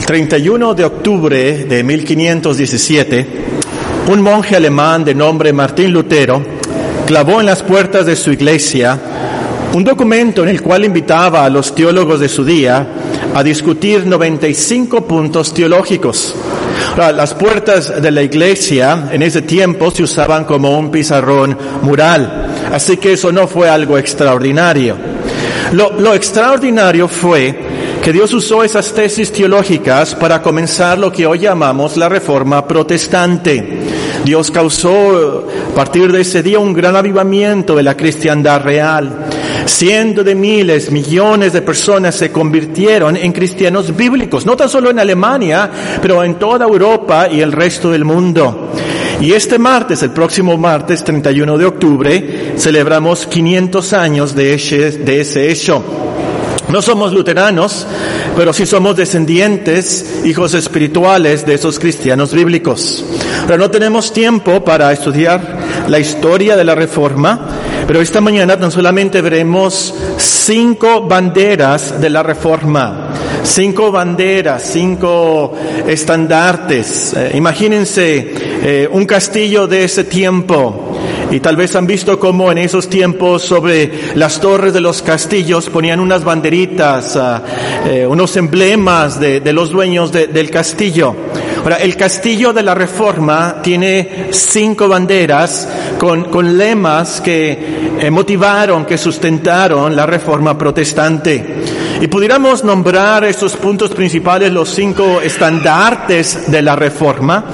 El 31 de octubre de 1517, un monje alemán de nombre Martín Lutero clavó en las puertas de su iglesia un documento en el cual invitaba a los teólogos de su día a discutir 95 puntos teológicos. las puertas de la iglesia en ese tiempo se usaban como un pizarrón mural, así que eso no fue algo extraordinario. Lo, lo extraordinario fue que Dios usó esas tesis teológicas para comenzar lo que hoy llamamos la reforma protestante. Dios causó a partir de ese día un gran avivamiento de la cristiandad real. Cientos de miles, millones de personas se convirtieron en cristianos bíblicos, no tan solo en Alemania, pero en toda Europa y el resto del mundo. Y este martes, el próximo martes 31 de octubre, celebramos 500 años de ese, de ese hecho. No somos luteranos, pero sí somos descendientes, hijos espirituales de esos cristianos bíblicos. Pero no tenemos tiempo para estudiar la historia de la Reforma, pero esta mañana tan solamente veremos cinco banderas de la Reforma. Cinco banderas, cinco estandartes. Eh, imagínense eh, un castillo de ese tiempo y tal vez han visto cómo en esos tiempos sobre las torres de los castillos ponían unas banderitas, ah, eh, unos emblemas de, los dueños del castillo. Ahora, el castillo de la Reforma tiene cinco banderas con, con lemas que eh, motivaron, que sustentaron la Reforma protestante. Y pudiéramos nombrar esos puntos principales, los cinco estandartes de la Reforma,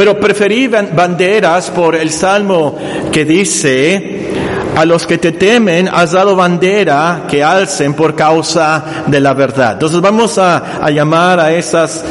pero preferí banderas por el salmo que dice, a los que te temen has dado bandera que alcen por causa de la verdad. Entonces vamos a, llamar a esas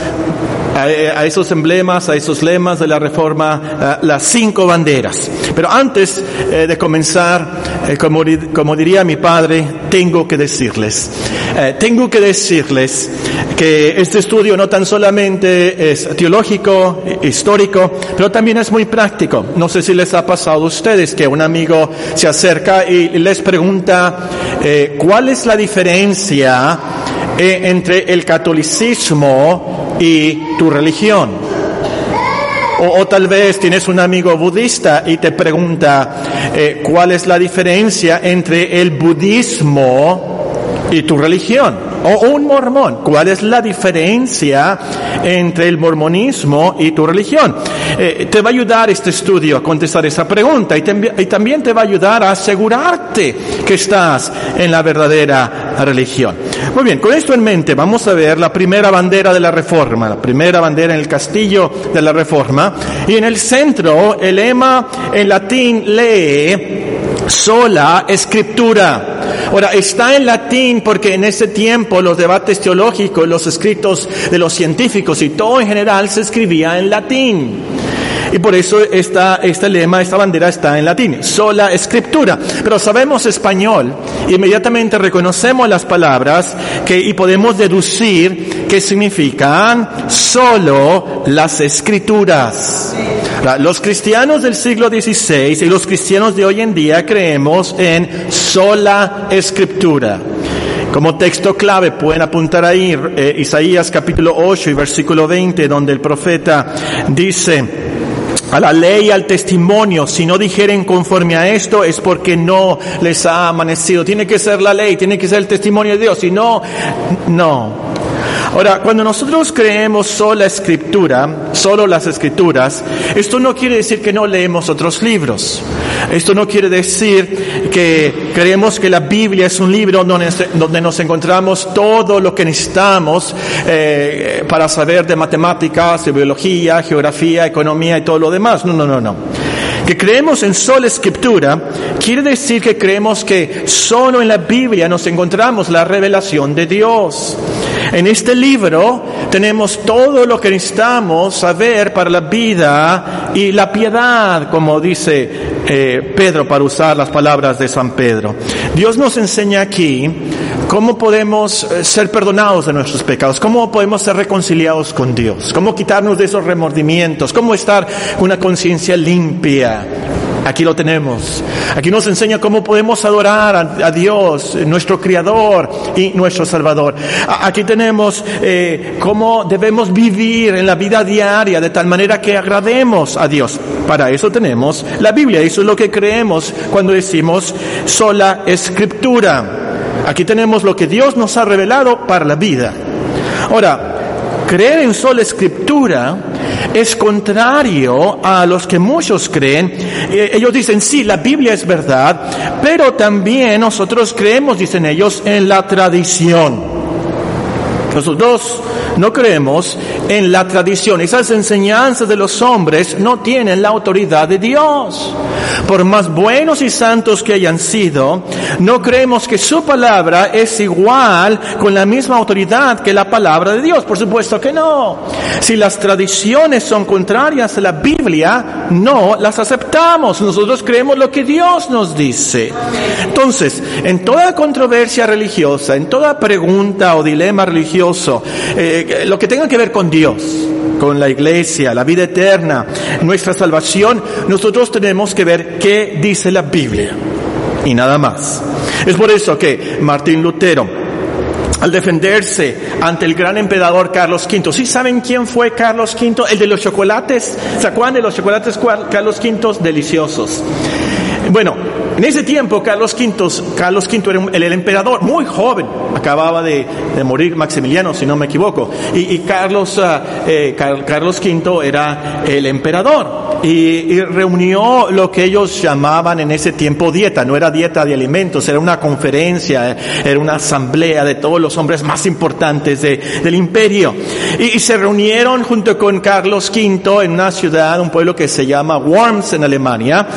a, esos emblemas, a esos lemas de la reforma, las cinco banderas. Pero antes eh, de comenzar, eh, como, como, diría mi padre, tengo que decirles, eh, tengo que decirles que este estudio no tan solamente es teológico, histórico, pero también es muy práctico. No sé si les ha pasado a ustedes que un amigo se acerca y les pregunta, ¿cuál es la diferencia entre el catolicismo y tu religión. O, tal vez tienes un amigo budista y te pregunta eh, cuál es la diferencia entre el budismo y tu religión o un mormón. ¿Cuál es la diferencia entre el mormonismo y tu religión? Eh, te va a ayudar este estudio a contestar esa pregunta y, y, también te va a ayudar a asegurarte que estás en la verdadera religión. Muy bien, con esto en mente vamos a ver la primera bandera de la reforma, la primera bandera en el castillo de la reforma y en el centro el lema en latín lee sola escritura. Ahora, está en latín porque en ese tiempo los debates teológicos, los escritos de los científicos y todo en general se escribía en latín. Y por eso esta, este lema, esta bandera está en latín, sola escritura. Pero sabemos español, inmediatamente reconocemos las palabras que, y podemos deducir que significan solo las escrituras. Los cristianos del siglo XVI y los cristianos de hoy en día creemos en sola escritura. Como texto clave pueden apuntar ahí eh, Isaías capítulo 8 y versículo 20, donde el profeta dice, a la ley y al testimonio, si no dijeren conforme a esto es porque no les ha amanecido. Tiene que ser la ley, tiene que ser el testimonio de Dios, si no, no. Ahora, cuando nosotros creemos solo la escritura, solo las escrituras, esto no quiere decir que no leemos otros libros. Esto no quiere decir que creemos que la Biblia es un libro donde, nos encontramos todo lo que necesitamos eh, para saber de matemáticas, de biología, geografía, economía y todo lo demás. No, no, no, no. Que creemos en sola escritura quiere decir que creemos que solo en la Biblia nos encontramos la revelación de Dios. En este libro tenemos todo lo que necesitamos saber para la vida y la piedad, como dice eh, Pedro para usar las palabras de San Pedro. Dios nos enseña aquí cómo podemos eh, ser perdonados de nuestros pecados, cómo podemos ser reconciliados con Dios, cómo quitarnos de esos remordimientos, cómo estar una conciencia limpia Aquí lo tenemos. Aquí nos enseña cómo podemos adorar a, Dios, nuestro Creador y nuestro Salvador. aquí tenemos eh, cómo debemos vivir en la vida diaria de tal manera que agrademos a Dios. Para eso tenemos la Biblia. Eso es lo que creemos cuando decimos sola escritura. Aquí tenemos lo que Dios nos ha revelado para la vida. Ahora, creer en sola escritura es contrario a los que muchos creen. Eh, ellos dicen, sí, la Biblia es verdad, pero también nosotros creemos, dicen ellos, en la tradición. Nosotros no creemos en la tradición. Esas enseñanzas de los hombres no tienen la autoridad de Dios. Por más buenos y santos que hayan sido, no creemos que su palabra es igual con la misma autoridad que la palabra de Dios. Por supuesto que no. Si las tradiciones son contrarias a la Biblia, no las aceptamos. Nosotros creemos lo que Dios nos dice. Entonces, en toda controversia religiosa, en toda pregunta o dilema religioso, eh, lo que tenga que ver con Dios, con la iglesia, la vida eterna, nuestra salvación, nosotros tenemos que ver qué dice la Biblia y nada más. Es por eso que Martín Lutero, al defenderse ante el gran emperador Carlos V. ¿Sí saben quién fue Carlos V? El de los chocolates. ¿Se acuerdan de los chocolates Carlos V? Deliciosos. En ese tiempo Carlos V, Carlos V era el, emperador, muy joven, acababa de, morir Maximiliano, si no me equivoco, y, Carlos, ah, eh, Carlos V era el emperador. Y, reunió lo que ellos llamaban en ese tiempo dieta, no era dieta de alimentos, era una conferencia, era una asamblea de todos los hombres más importantes del imperio. Y, se reunieron junto con Carlos V en una ciudad, un pueblo que se llama Worms en Alemania,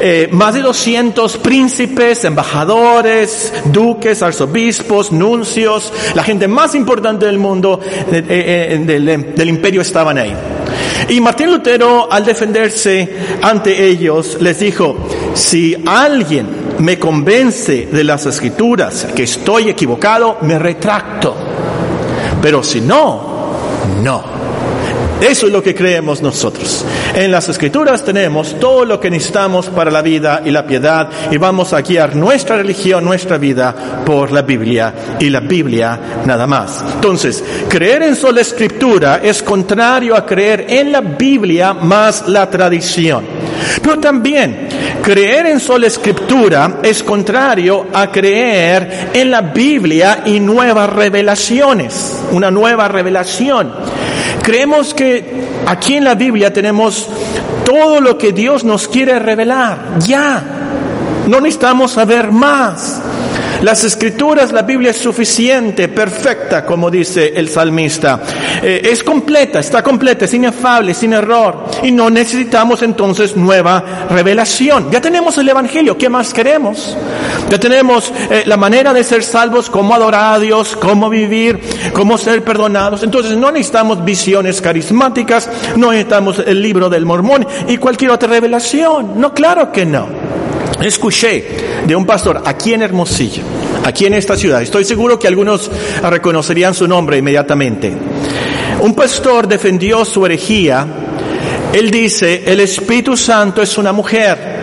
eh, más de 200 príncipes, embajadores, duques, arzobispos, nuncios, la gente más importante del mundo, eh, eh, del, del imperio estaban ahí. Y Martín Lutero, al defenderse ante ellos, les dijo, si alguien me convence de las escrituras que estoy equivocado, me retracto. Pero si no, no. Eso es lo que creemos nosotros. En las escrituras tenemos todo lo que necesitamos para la vida y la piedad y vamos a guiar nuestra religión, nuestra vida por la Biblia y la Biblia nada más. Entonces, creer en sola escritura es contrario a creer en la Biblia más la tradición. Pero también creer en sola escritura es contrario a creer en la Biblia y nuevas revelaciones, una nueva revelación. Creemos que aquí en la Biblia tenemos todo lo que Dios nos quiere revelar. Ya. No necesitamos saber más. Las escrituras, la Biblia es suficiente, perfecta, como dice el salmista. Eh, es completa, está completa, es inefable, sin error. Y no necesitamos entonces nueva revelación. Ya tenemos el Evangelio, ¿qué más queremos? Ya tenemos eh, la manera de ser salvos, cómo adorar a Dios, cómo vivir, cómo ser perdonados. Entonces no necesitamos visiones carismáticas, no necesitamos el libro del mormón y cualquier otra revelación. No, claro que no. Escuché de un pastor aquí en Hermosillo, aquí en esta ciudad, estoy seguro que algunos reconocerían su nombre inmediatamente. Un pastor defendió su herejía, él dice, el Espíritu Santo es una mujer.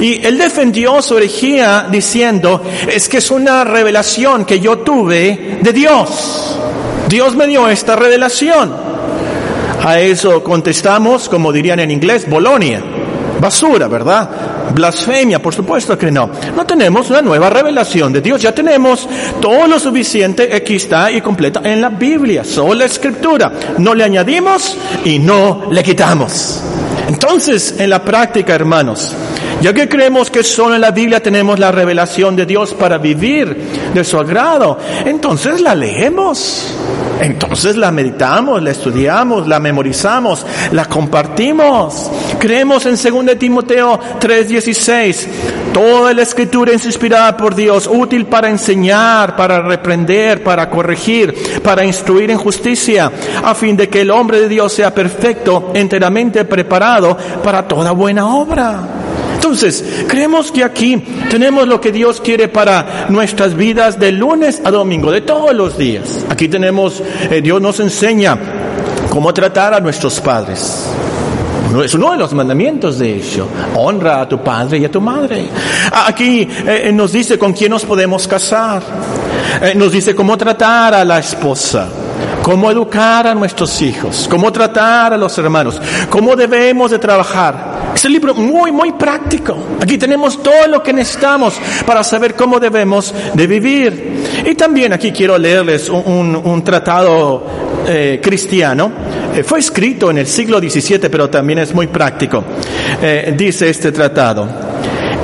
Y él defendió su herejía diciendo, es que es una revelación que yo tuve de Dios. Dios me dio esta revelación. A eso contestamos, como dirían en inglés, Bolonia. Basura, ¿verdad? Blasfemia, por supuesto que no. No tenemos una nueva revelación de Dios, ya tenemos todo lo suficiente, aquí está y completa en la Biblia, la escritura. No le añadimos y no le quitamos. Entonces, en la práctica, hermanos, ya que creemos que solo en la Biblia tenemos la revelación de Dios para vivir de su agrado, entonces la leemos. Entonces la meditamos, la estudiamos, la memorizamos, la compartimos. Creemos en 2 Timoteo 3:16. Toda la escritura es inspirada por Dios, útil para enseñar, para reprender, para corregir, para instruir en justicia, a fin de que el hombre de Dios sea perfecto, enteramente preparado para toda buena obra. Entonces, creemos que aquí tenemos lo que Dios quiere para nuestras vidas de lunes a domingo, de todos los días. Aquí tenemos, eh, Dios nos enseña cómo tratar a nuestros padres. Es uno de los mandamientos de ello. Honra a tu padre y a tu madre. Aquí eh, nos dice con quién nos podemos casar. Eh, nos dice cómo tratar a la esposa cómo educar a nuestros hijos, cómo tratar a los hermanos, cómo debemos de trabajar. Es un libro muy, muy práctico. Aquí tenemos todo lo que necesitamos para saber cómo debemos de vivir. Y también aquí quiero leerles un, tratado eh, cristiano. Eh, fue escrito en el siglo XVII, pero también es muy práctico. Eh, dice este tratado.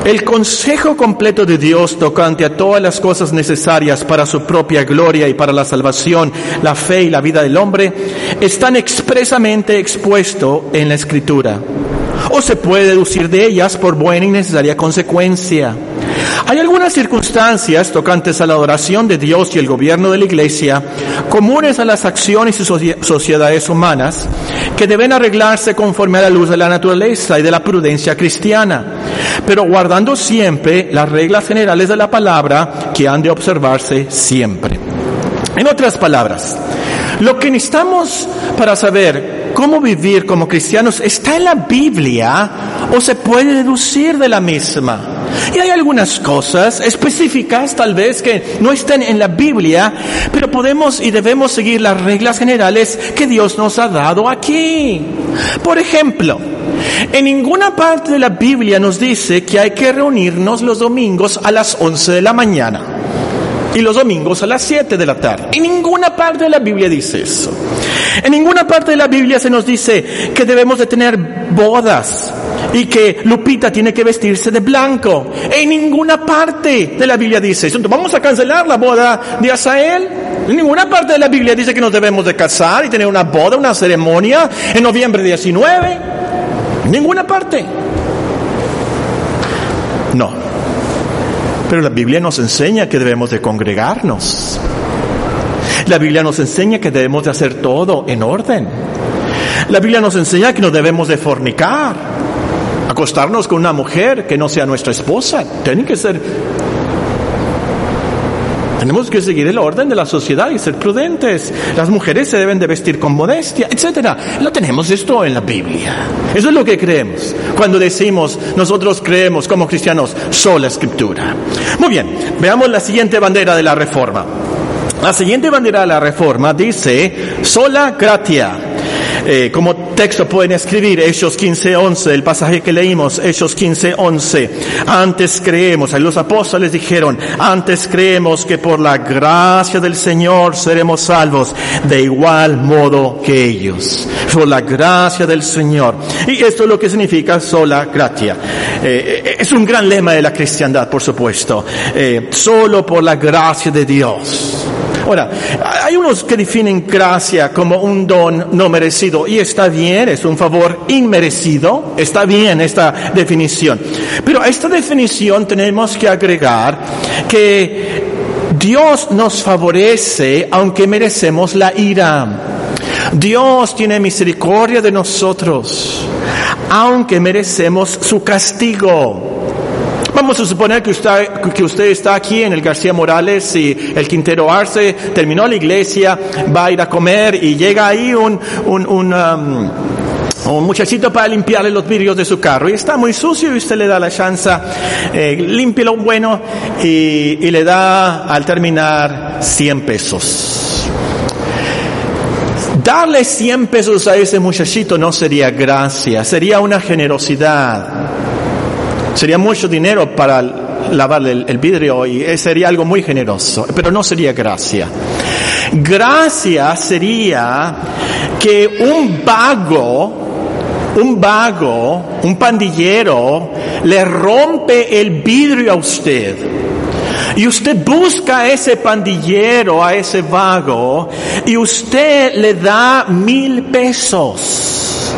El consejo completo de Dios tocante a todas las cosas necesarias para su propia gloria y para la salvación, la fe y la vida del hombre están expresamente expuesto en la Escritura. O se puede deducir de ellas por buena y necesaria consecuencia. Hay algunas circunstancias tocantes a la adoración de Dios y el gobierno de la Iglesia, comunes a las acciones y sociedades humanas, que deben arreglarse conforme a la luz de la naturaleza y de la prudencia cristiana, pero guardando siempre las reglas generales de la palabra que han de observarse siempre. En otras palabras, lo que necesitamos para saber cómo vivir como cristianos está en la Biblia o se puede deducir de la misma. Y hay algunas cosas específicas tal vez que no están en la Biblia, pero podemos y debemos seguir las reglas generales que Dios nos ha dado aquí. Por ejemplo, en ninguna parte de la Biblia nos dice que hay que reunirnos los domingos a las 11 de la mañana y los domingos a las 7 de la tarde. En ninguna parte de la Biblia dice eso. En ninguna parte de la Biblia se nos dice que debemos de tener bodas y que Lupita tiene que vestirse de blanco. En ninguna parte de la Biblia dice eso. Vamos a cancelar la boda de Asael. En ninguna parte de la Biblia dice que nos debemos de casar y tener una boda, una ceremonia en noviembre 19. En ninguna parte. No. Pero la Biblia nos enseña que debemos de congregarnos. La Biblia nos enseña que debemos de hacer todo en orden. La Biblia nos enseña que no debemos de fornicar, acostarnos con una mujer que no sea nuestra esposa. Tiene que ser tenemos que seguir el orden de la sociedad y ser prudentes. Las mujeres se deben de vestir con modestia, etcétera. Lo tenemos esto en la Biblia. Eso es lo que creemos. Cuando decimos, nosotros creemos como cristianos, sola escritura. Muy bien, veamos la siguiente bandera de la reforma. La siguiente bandera de la reforma dice sola gratia. Eh, como texto pueden escribir Hechos 15:11, el pasaje que leímos, Hechos 15:11. Antes creemos, los apóstoles dijeron, antes creemos que por la gracia del Señor seremos salvos de igual modo que ellos. Por la gracia del Señor. Y esto es lo que significa sola gratia. Eh, es un gran lema de la cristiandad, por supuesto. Eh, solo por la gracia de Dios. Ahora, hay unos que definen gracia como un don no merecido y está bien, es un favor inmerecido, está bien esta definición. Pero a esta definición tenemos que agregar que Dios nos favorece aunque merecemos la ira. Dios tiene misericordia de nosotros, aunque merecemos su castigo. Vamos a suponer que usted, que usted está aquí en el García Morales y el Quintero Arce terminó la iglesia, va a ir a comer y llega ahí un, un, un um, muchachito para limpiarle los vidrios de su carro y está muy sucio y usted le da la chance, eh, lo bueno y, y, le da al terminar 100 pesos. Darle 100 pesos a ese muchachito no sería gracia, sería una generosidad. Sería mucho dinero para lavarle el, vidrio y sería algo muy generoso, pero no sería gracia. Gracia sería que un vago, un vago, un pandillero, le rompe el vidrio a usted. Y usted busca a ese pandillero, a ese vago, y usted le da mil pesos.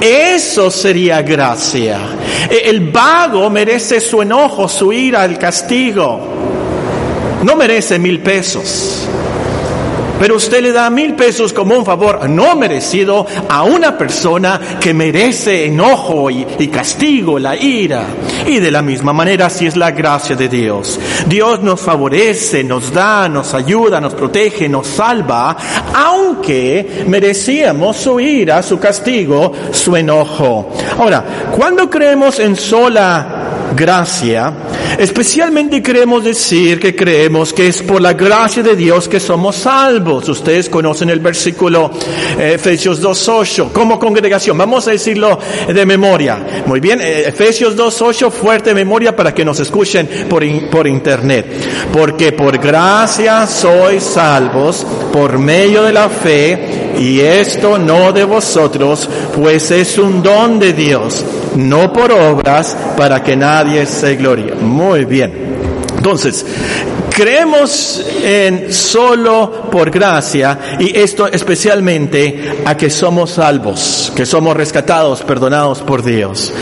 Eso sería gracia. E, el vago merece su enojo, su ira, el castigo. No merece mil pesos. Pero usted le da mil pesos como un favor no merecido a una persona que merece enojo y, castigo, la ira. Y de la misma manera así es la gracia de Dios. Dios nos favorece, nos da, nos ayuda, nos protege, nos salva, aunque merecíamos su ira, su castigo, su enojo. Ahora, cuando creemos en sola gracia, especialmente queremos decir que creemos que es por la gracia de Dios que somos salvos. Ustedes conocen el versículo eh, Efesios 2.8 como congregación. Vamos a decirlo de memoria. Muy bien, eh, Efesios 2.8, fuerte memoria para que nos escuchen por, por internet. Porque por gracia sois salvos por medio de la fe y esto no de vosotros, pues es un don de Dios, no por obras para que nadie se glorie. Muy bien. Entonces, creemos en solo por gracia y esto especialmente a que somos salvos, que somos rescatados, perdonados por Dios.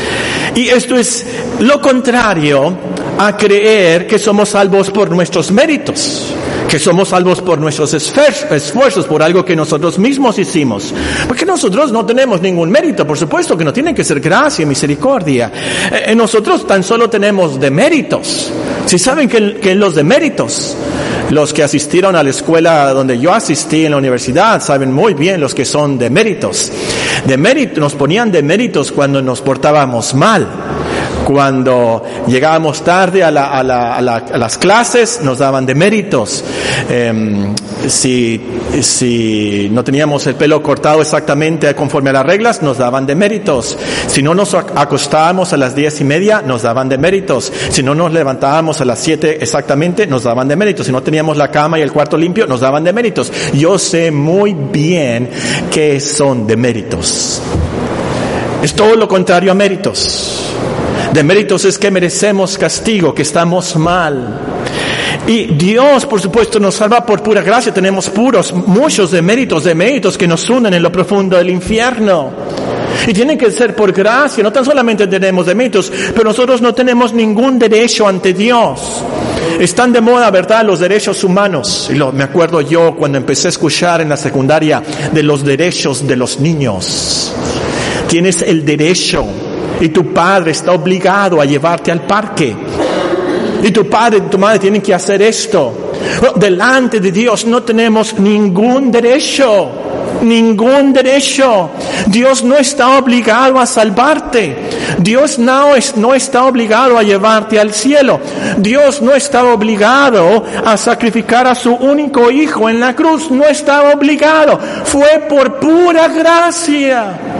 Y esto es lo contrario a creer que somos salvos por nuestros méritos que somos salvos por nuestros esfuerzos, por algo que nosotros mismos hicimos. Porque nosotros no tenemos ningún mérito, por supuesto que no tiene que ser gracia y misericordia. Eh, nosotros tan solo tenemos deméritos. Si saben que, que los deméritos, los que asistieron a la escuela donde yo asistí en la universidad, saben muy bien los que son deméritos. Deméritos, nos ponían deméritos cuando nos portábamos mal cuando llegábamos tarde a, las clases, nos daban deméritos. Eh, si, si no teníamos el pelo cortado exactamente conforme a las reglas, nos daban deméritos. Si no nos acostábamos a las diez y media, nos daban deméritos. Si no nos levantábamos a las siete exactamente, nos daban deméritos. Si no teníamos la cama y el cuarto limpio, nos daban deméritos. Yo sé muy bien que son deméritos. Es todo lo contrario a méritos. De méritos es que merecemos castigo, que estamos mal. Y Dios, por supuesto, nos salva por pura gracia. Tenemos puros, muchos de méritos, de méritos que nos unen en lo profundo del infierno. Y tienen que ser por gracia. No tan solamente tenemos de méritos, pero nosotros no tenemos ningún derecho ante Dios. Están de moda, ¿verdad?, los derechos humanos. Y me acuerdo yo cuando empecé a escuchar en la secundaria de los derechos de los niños. Tienes el derecho y tu padre está obligado a llevarte al parque. Y tu padre y tu madre tienen que hacer esto. Delante de Dios no tenemos ningún derecho. Ningún derecho. Dios no está obligado a salvarte. Dios no, es, no está obligado a llevarte al cielo. Dios no está obligado a sacrificar a su único hijo en la cruz. No está obligado. Fue por pura gracia.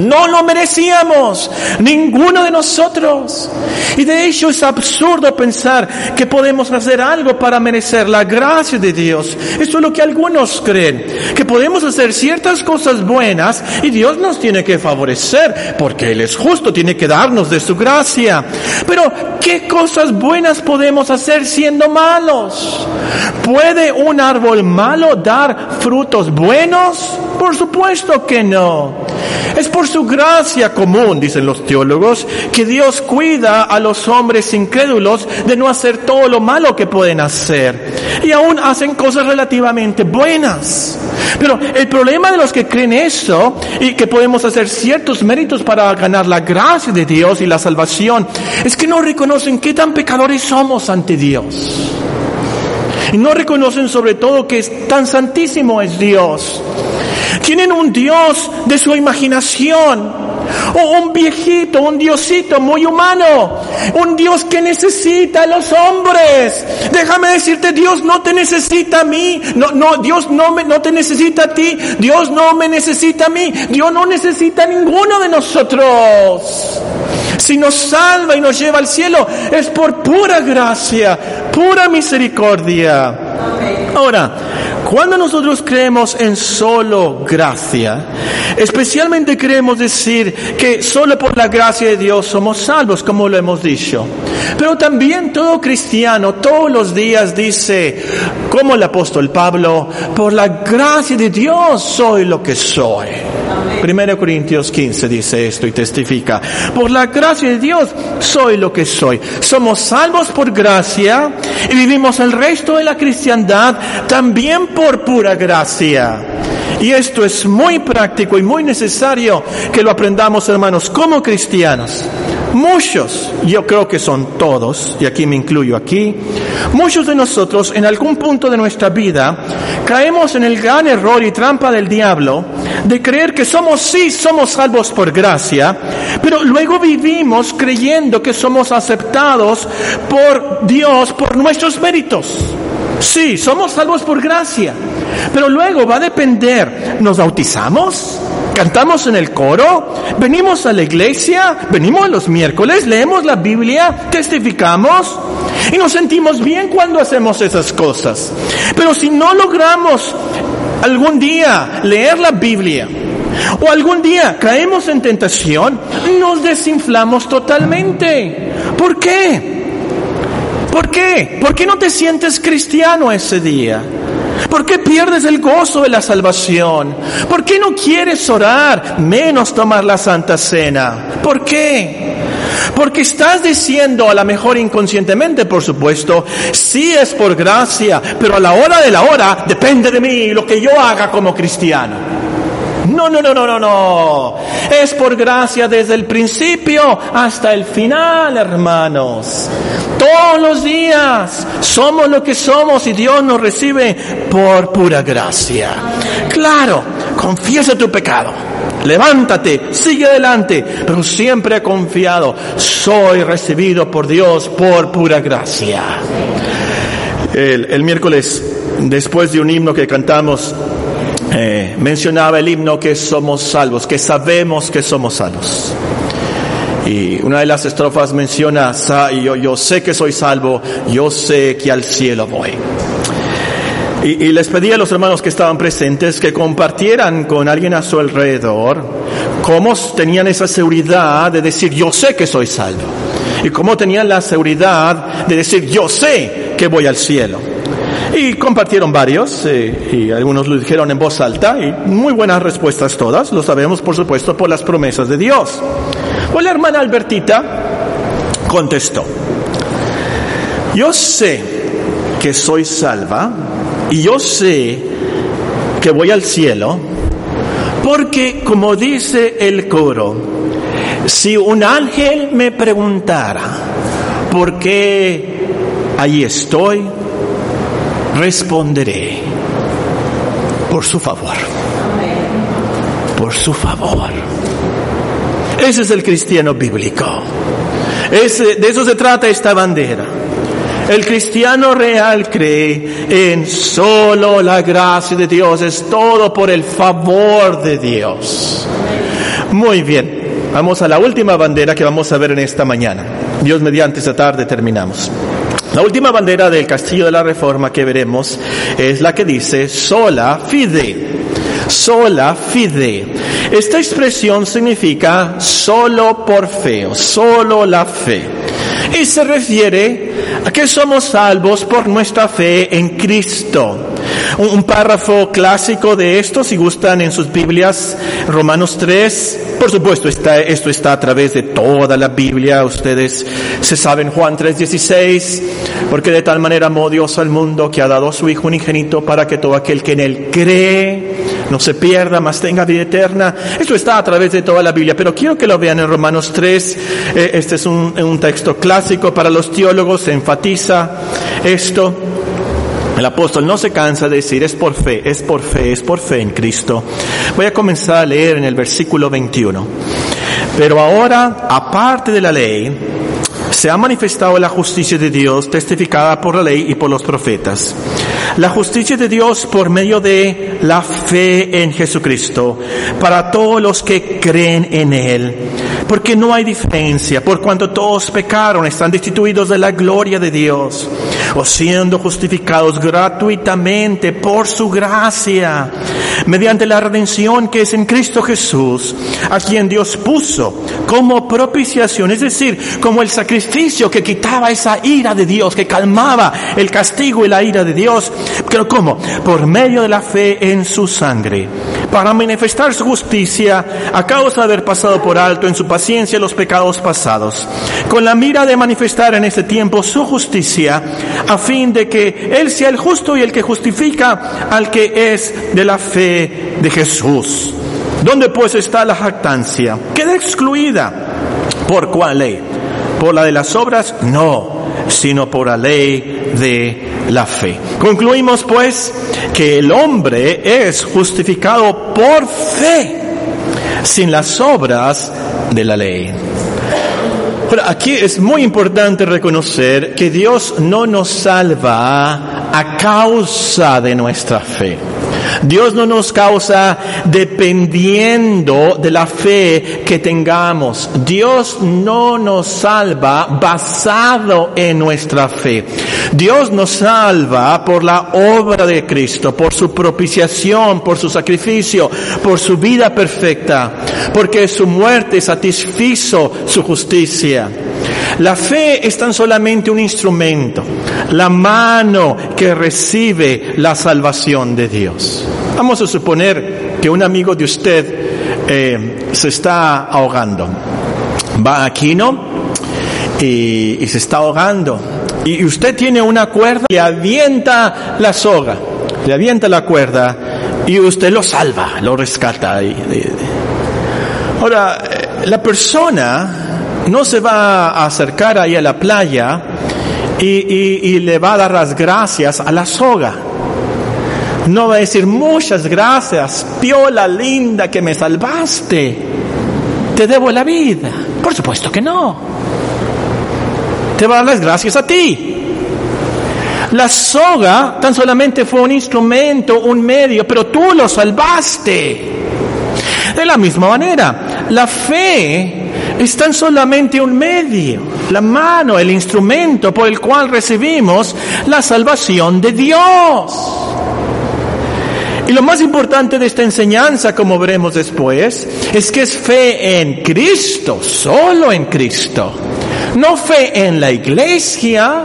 No lo merecíamos, ninguno de nosotros. Y de hecho es absurdo pensar que podemos hacer algo para merecer la gracia de Dios. Eso es lo que algunos creen, que podemos hacer ciertas cosas buenas y Dios nos tiene que favorecer, porque Él es justo, tiene que darnos de su gracia. Pero, ¿qué cosas buenas podemos hacer siendo malos? ¿Puede un árbol malo dar frutos buenos? Por supuesto que no. Es por su gracia común, dicen los teólogos, que Dios cuida a los hombres incrédulos de no hacer todo lo malo que pueden hacer. Y aún hacen cosas relativamente buenas. Pero el problema de los que creen eso y que podemos hacer ciertos méritos para ganar la gracia de Dios y la salvación, es que no reconocen qué tan pecadores somos ante Dios. Y no reconocen sobre todo que tan santísimo es Dios tienen un Dios de su imaginación. O un viejito, un diosito muy humano. Un Dios que necesita a los hombres. Déjame decirte, Dios no te necesita a mí. No, no, Dios no, me, no te necesita a ti. Dios no me necesita a mí. Dios no necesita a ninguno de nosotros. Si nos salva y nos lleva al cielo, es por pura gracia, pura misericordia. Ahora, cuando nosotros creemos en solo gracia, especialmente queremos decir que solo por la gracia de Dios somos salvos, como lo hemos dicho. Pero también todo cristiano todos los días dice, como el apóstol Pablo, por la gracia de Dios soy lo que soy. 1 Corintios 15 dice esto y testifica, por la gracia de Dios soy lo que soy. Somos salvos por gracia y vivimos el resto de la cristiandad también por pura gracia. Y esto es muy práctico y muy necesario que lo aprendamos, hermanos, como cristianos. Muchos, yo creo que son todos, y aquí me incluyo aquí, muchos de nosotros en algún punto de nuestra vida caemos en el gran error y trampa del diablo de creer que somos, sí, somos salvos por gracia, pero luego vivimos creyendo que somos aceptados por Dios por nuestros méritos. Sí, somos salvos por gracia, pero luego va a depender, ¿nos bautizamos? Cantamos en el coro, venimos a la iglesia, venimos los miércoles, leemos la Biblia, testificamos y nos sentimos bien cuando hacemos esas cosas. Pero si no logramos algún día leer la Biblia, o algún día caemos en tentación, nos desinflamos totalmente. ¿Por qué? ¿Por qué? ¿Por qué no te sientes cristiano ese día? ¿Por qué pierdes el gozo de la salvación? ¿Por qué no quieres orar, menos tomar la Santa Cena? ¿Por qué? Porque estás diciendo, a lo mejor inconscientemente, por supuesto, sí es por gracia, pero a la hora de la hora depende de mí lo que yo haga como cristiano. No, no, no, no, no, no. Es por gracia desde el principio hasta el final, hermanos. Todos los días somos lo que somos y Dios nos recibe por pura gracia. Claro, confiesa tu pecado. Levántate, sigue adelante, pero siempre he confiado, soy recibido por Dios por pura gracia. El, el miércoles, después de un himno que cantamos, eh, mencionaba el himno que somos salvos, que sabemos que somos salvos. Y una de las estrofas menciona, yo, yo sé que soy salvo, yo sé que al cielo voy. Y, y, les pedí a los hermanos que estaban presentes que compartieran con alguien a su alrededor cómo tenían esa seguridad de decir yo sé que soy salvo. Y cómo tenían la seguridad de decir yo sé que voy al cielo. Y compartieron varios, eh, y algunos lo dijeron en voz alta, y muy buenas respuestas todas, lo sabemos por supuesto por las promesas de Dios. Pues la hermana Albertita contestó, yo sé que soy salva, y yo sé que voy al cielo, porque como dice el coro, si un ángel me preguntara, ¿por qué ahí estoy? Responderé por su favor. Por su favor. Ese es el cristiano bíblico. Ese, de eso se trata esta bandera. El cristiano real cree en solo la gracia de Dios, es todo por el favor de Dios. Muy bien, vamos a la última bandera que vamos a ver en esta mañana. Dios mediante esta tarde terminamos. La última bandera del Castillo de la Reforma que veremos es la que dice sola fide. Sola fide. Esta expresión significa solo por fe, o solo la fe. Y se refiere a que somos salvos por nuestra fe en Cristo. Un, párrafo clásico de esto, si gustan en sus Biblias, Romanos 3. Por supuesto, esto está a través de toda la Biblia. Ustedes se saben Juan 3:16, porque de tal manera amó Dios al mundo que ha dado a su Hijo unigénito para que todo aquel que en él cree no se pierda, mas tenga vida eterna. Esto está a través de toda la Biblia, pero quiero que lo vean en Romanos 3. Eh, este es un, un texto clásico para los teólogos, se enfatiza esto. El apóstol no se cansa de decir, es por fe, es por fe, es por fe en Cristo. Voy a comenzar a leer en el versículo 21. Pero ahora, aparte de la ley, se ha manifestado la justicia de Dios testificada por la ley y por los profetas. La justicia de Dios por medio de la fe en Jesucristo para todos los que creen en Él porque no hay diferencia, por cuanto todos pecaron, están destituidos de la gloria de Dios, o siendo justificados gratuitamente por su gracia, mediante la redención que es en Cristo Jesús, a quien Dios puso como propiciación, es decir, como el sacrificio que quitaba esa ira de Dios, que calmaba el castigo y la ira de Dios, pero ¿cómo? Por medio de la fe en su sangre para manifestar su justicia a causa de haber pasado por alto en su paciencia los pecados pasados, con la mira de manifestar en este tiempo su justicia, a fin de que Él sea el justo y el que justifica al que es de la fe de Jesús. ¿Dónde pues está la jactancia? Queda excluida. ¿Por cuál ley? ¿Por la de las obras? No, sino por la ley de la fe. Concluimos pues que el hombre es justificado por fe, sin las obras de la ley. Aquí es muy importante reconocer que Dios no nos salva a causa de nuestra fe. Dios no nos causa dependiendo de la fe que tengamos. Dios no nos salva basado en nuestra fe. Dios nos salva por la obra de Cristo, por su propiciación, por su sacrificio, por su vida perfecta, porque su muerte satisfizo su justicia. La fe es tan solamente un instrumento, la mano que recibe la salvación de Dios. Vamos a suponer que un amigo de usted eh, se está ahogando. Va aquí, ¿no? Y, se está ahogando. Y usted tiene una cuerda y avienta la soga, le avienta la cuerda y usted lo salva, lo rescata. Ahora, eh, la persona no se va a acercar ahí a la playa y, le va a dar las gracias a la soga. No va a decir muchas gracias, piola linda que me salvaste. Te debo la vida. Por supuesto que no. Te va a dar las gracias a ti. La soga tan solamente fue un instrumento, un medio, pero tú lo salvaste. De la misma manera, la fe es tan solamente un medio, la mano, el instrumento por el cual recibimos la salvación de Dios. Y lo más importante de esta enseñanza, como veremos después, es que es fe en Cristo, solo en Cristo. No fe en la iglesia,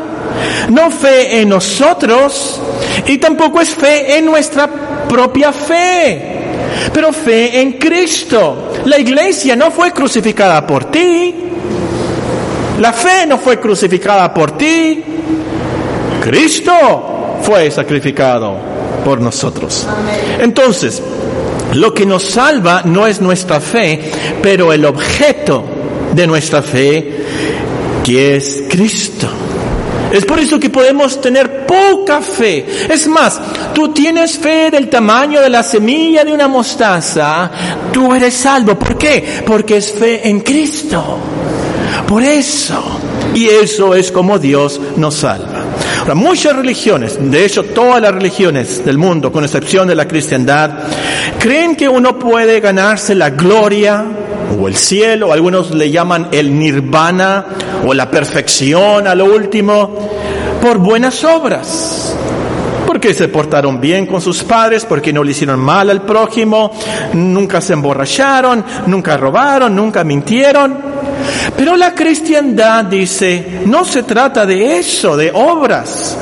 no fe en nosotros, y tampoco es fe en nuestra propia fe pero fe en Cristo. La iglesia no fue crucificada por ti. La fe no fue crucificada por ti. Cristo fue sacrificado por nosotros. Entonces, lo que nos salva no es nuestra fe, pero el objeto de nuestra fe, que es Cristo. Es por eso que podemos tener poca fe. Es más, tú tienes fe del tamaño de la semilla de una mostaza, tú eres salvo. ¿Por qué? Porque es fe en Cristo. Por eso. Y eso es como Dios nos salva. Muchas religiones, de hecho todas las religiones del mundo, con excepción de la cristiandad, creen que uno puede ganarse la gloria o el cielo, algunos le llaman el nirvana o la perfección a lo último, por buenas obras. Porque se portaron bien con sus padres, porque no le hicieron mal al prójimo, nunca se emborracharon, nunca robaron, nunca mintieron. Pero la cristiandad dice, no se trata de eso, de obras.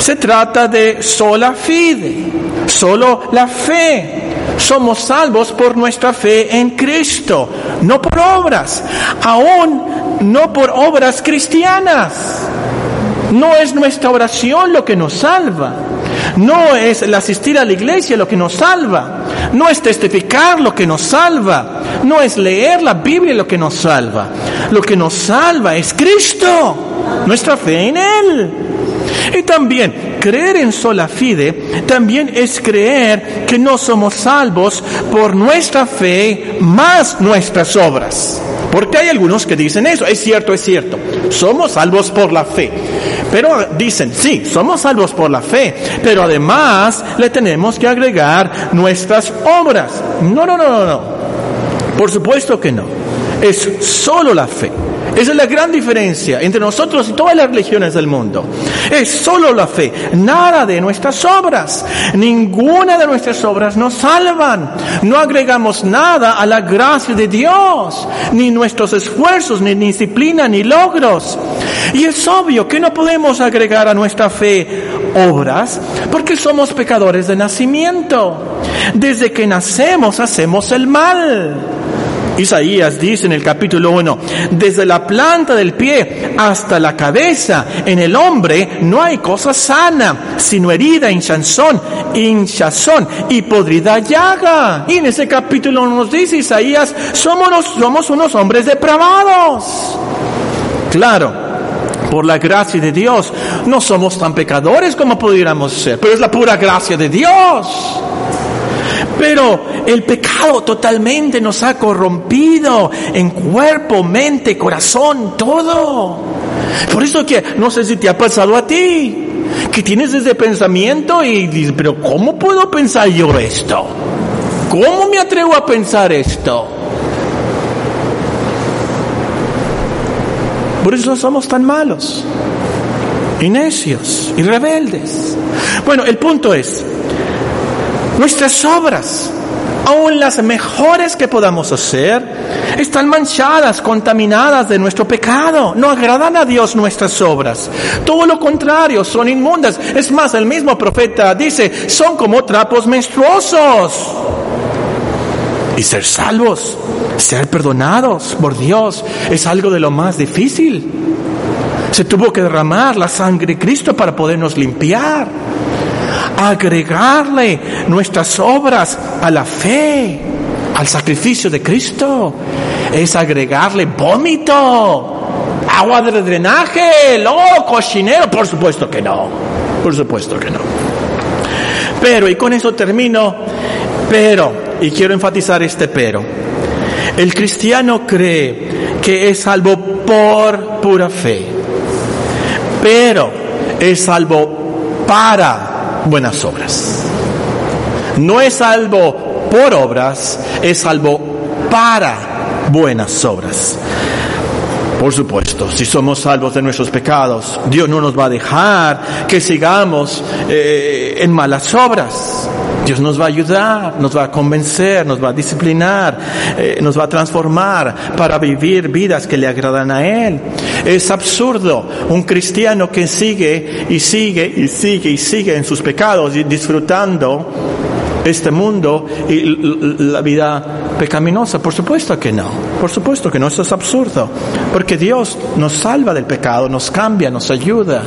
Se trata de sola fide, solo la fe somos salvos por nuestra fe en Cristo, no por obras, aún no por obras cristianas. No es nuestra oración lo que nos salva. No es el asistir a la iglesia lo que nos salva. No es testificar lo que nos salva. No es leer la Biblia lo que nos salva. Lo que nos salva es Cristo, nuestra fe en Él. Y también creer en sola fide también es creer que no somos salvos por nuestra fe más nuestras obras. Porque hay algunos que dicen eso, es cierto, es cierto, somos salvos por la fe. Pero dicen, sí, somos salvos por la fe, pero además le tenemos que agregar nuestras obras. No, no, no, no, no. Por supuesto que no. Es solo la fe. Esa es la gran diferencia entre nosotros y todas las religiones del mundo. Es solo la fe, nada de nuestras obras. Ninguna de nuestras obras nos salvan. No agregamos nada a la gracia de Dios, ni nuestros esfuerzos, ni disciplina, ni logros. Y es obvio que no podemos agregar a nuestra fe obras? Porque somos pecadores de nacimiento. Desde que nacemos hacemos el mal. Isaías dice en el capítulo 1, desde la planta del pie hasta la cabeza, en el hombre no hay cosa sana, sino herida, hinchazón, hinchazón y podrida llaga. Y en ese capítulo nos dice Isaías, somos, somos unos hombres depravados. Claro, por la gracia de Dios, no somos tan pecadores como pudiéramos ser, pero es la pura gracia de Dios. Pero el pecado totalmente nos ha corrompido en cuerpo, mente, corazón, todo. Por eso que no sé si te ha pasado a ti, que tienes ese pensamiento y dices, pero ¿cómo puedo pensar yo esto? ¿Cómo me atrevo a pensar esto? Por eso somos tan malos y y rebeldes. Bueno, el punto es, Nuestras obras, aun las mejores que podamos hacer, están manchadas, contaminadas de nuestro pecado. No agradan a Dios nuestras obras. Todo lo contrario, son inmundas. Es más, el mismo profeta dice, son como trapos menstruosos. Y ser salvos, ser perdonados por Dios, es algo de lo más difícil. Se tuvo que derramar la sangre de Cristo para podernos limpiar agregarle nuestras obras a la fe, al sacrificio de Cristo. Es agregarle vómito, agua de drenaje, loco, cochinero. Por supuesto que no. Por supuesto que no. Pero, y con eso termino, pero, y quiero enfatizar este pero. El cristiano cree que es salvo por pura fe, pero es salvo para buenas obras. No es salvo por obras, es salvo para buenas obras. Por supuesto, si somos salvos de nuestros pecados, Dios no nos va a dejar que sigamos eh, en malas obras. Dios nos va a ayudar, nos va a convencer, nos va a disciplinar, eh, nos va a transformar para vivir vidas que le agradan a Él. Es absurdo un cristiano que sigue y sigue y sigue y sigue en sus pecados y disfrutando este mundo y la vida pecaminosa? Por supuesto que no, por supuesto que no, eso es absurdo, porque Dios nos salva del pecado, nos cambia, nos ayuda.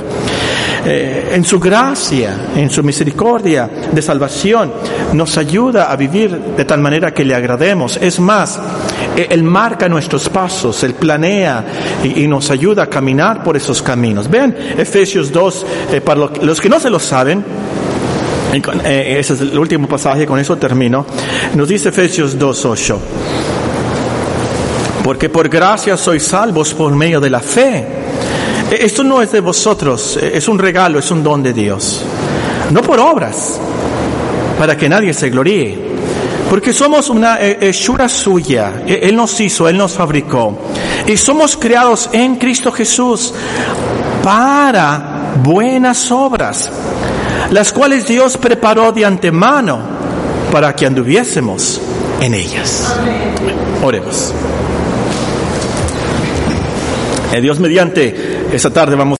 Eh, en su gracia, en su misericordia de salvación, nos ayuda a vivir de tal manera que le agrademos. Es más, eh, Él marca nuestros pasos, Él planea y, nos ayuda a caminar por esos caminos. Vean Efesios 2, eh, para los que no se lo saben, ese es el último pasaje, con eso termino. Nos dice Efesios 2.8. Porque por gracia sois salvos por medio de la fe eh, esto no es de vosotros, eh, es un regalo, es un don de Dios. No por obras, para que nadie se gloríe. Porque somos una eh, hechura suya. Él nos hizo, Él nos fabricó. Y somos creados en Cristo Jesús para buenas obras, las cuales Dios preparó de antemano para que anduviésemos en ellas. Oremos. Dios mediante esta tarde vamos